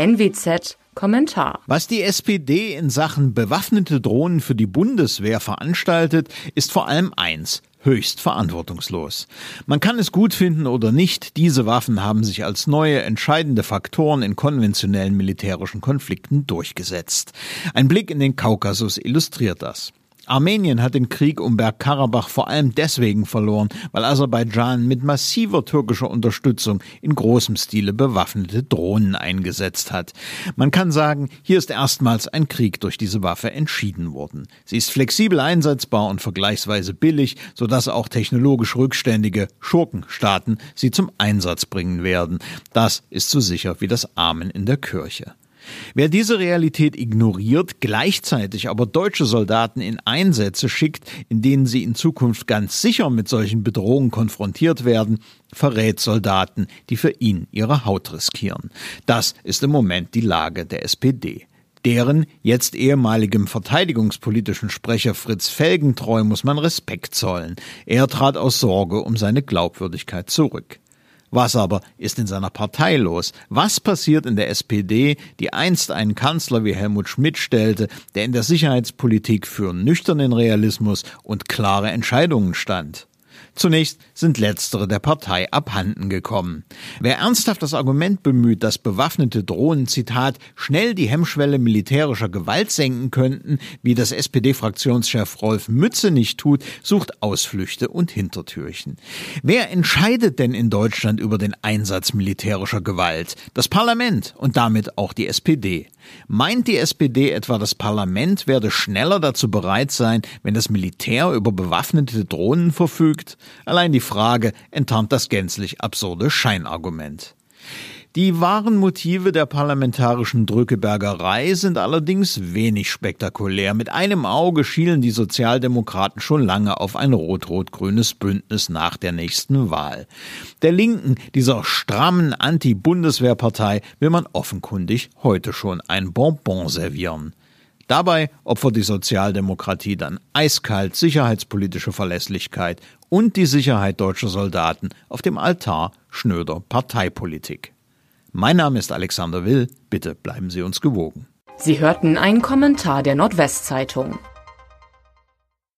NWZ Kommentar. Was die SPD in Sachen bewaffnete Drohnen für die Bundeswehr veranstaltet, ist vor allem eins höchst verantwortungslos. Man kann es gut finden oder nicht, diese Waffen haben sich als neue entscheidende Faktoren in konventionellen militärischen Konflikten durchgesetzt. Ein Blick in den Kaukasus illustriert das. Armenien hat den Krieg um Bergkarabach vor allem deswegen verloren, weil Aserbaidschan mit massiver türkischer Unterstützung in großem Stile bewaffnete Drohnen eingesetzt hat. Man kann sagen, hier ist erstmals ein Krieg durch diese Waffe entschieden worden. Sie ist flexibel einsetzbar und vergleichsweise billig, sodass auch technologisch rückständige Schurkenstaaten sie zum Einsatz bringen werden. Das ist so sicher wie das Amen in der Kirche. Wer diese Realität ignoriert, gleichzeitig aber deutsche Soldaten in Einsätze schickt, in denen sie in Zukunft ganz sicher mit solchen Bedrohungen konfrontiert werden, verrät Soldaten, die für ihn ihre Haut riskieren. Das ist im Moment die Lage der SPD. Deren jetzt ehemaligem verteidigungspolitischen Sprecher Fritz Felgentreu muss man Respekt zollen. Er trat aus Sorge um seine Glaubwürdigkeit zurück. Was aber ist in seiner Partei los? Was passiert in der SPD, die einst einen Kanzler wie Helmut Schmidt stellte, der in der Sicherheitspolitik für nüchternen Realismus und klare Entscheidungen stand? Zunächst sind letztere der Partei abhanden gekommen. Wer ernsthaft das Argument bemüht, dass bewaffnete Drohnen, Zitat, schnell die Hemmschwelle militärischer Gewalt senken könnten, wie das SPD-Fraktionschef Rolf Mütze nicht tut, sucht Ausflüchte und Hintertürchen. Wer entscheidet denn in Deutschland über den Einsatz militärischer Gewalt? Das Parlament und damit auch die SPD. Meint die SPD etwa, das Parlament werde schneller dazu bereit sein, wenn das Militär über bewaffnete Drohnen verfügt? Allein die Frage enttarnt das gänzlich absurde Scheinargument. Die wahren Motive der parlamentarischen Drückebergerei sind allerdings wenig spektakulär. Mit einem Auge schielen die Sozialdemokraten schon lange auf ein rot-rot-grünes Bündnis nach der nächsten Wahl. Der Linken, dieser strammen Anti-Bundeswehrpartei, will man offenkundig heute schon ein Bonbon servieren. Dabei opfert die Sozialdemokratie dann eiskalt sicherheitspolitische Verlässlichkeit und die Sicherheit deutscher Soldaten auf dem Altar schnöder Parteipolitik. Mein Name ist Alexander Will, bitte bleiben Sie uns gewogen. Sie hörten einen Kommentar der Nordwestzeitung.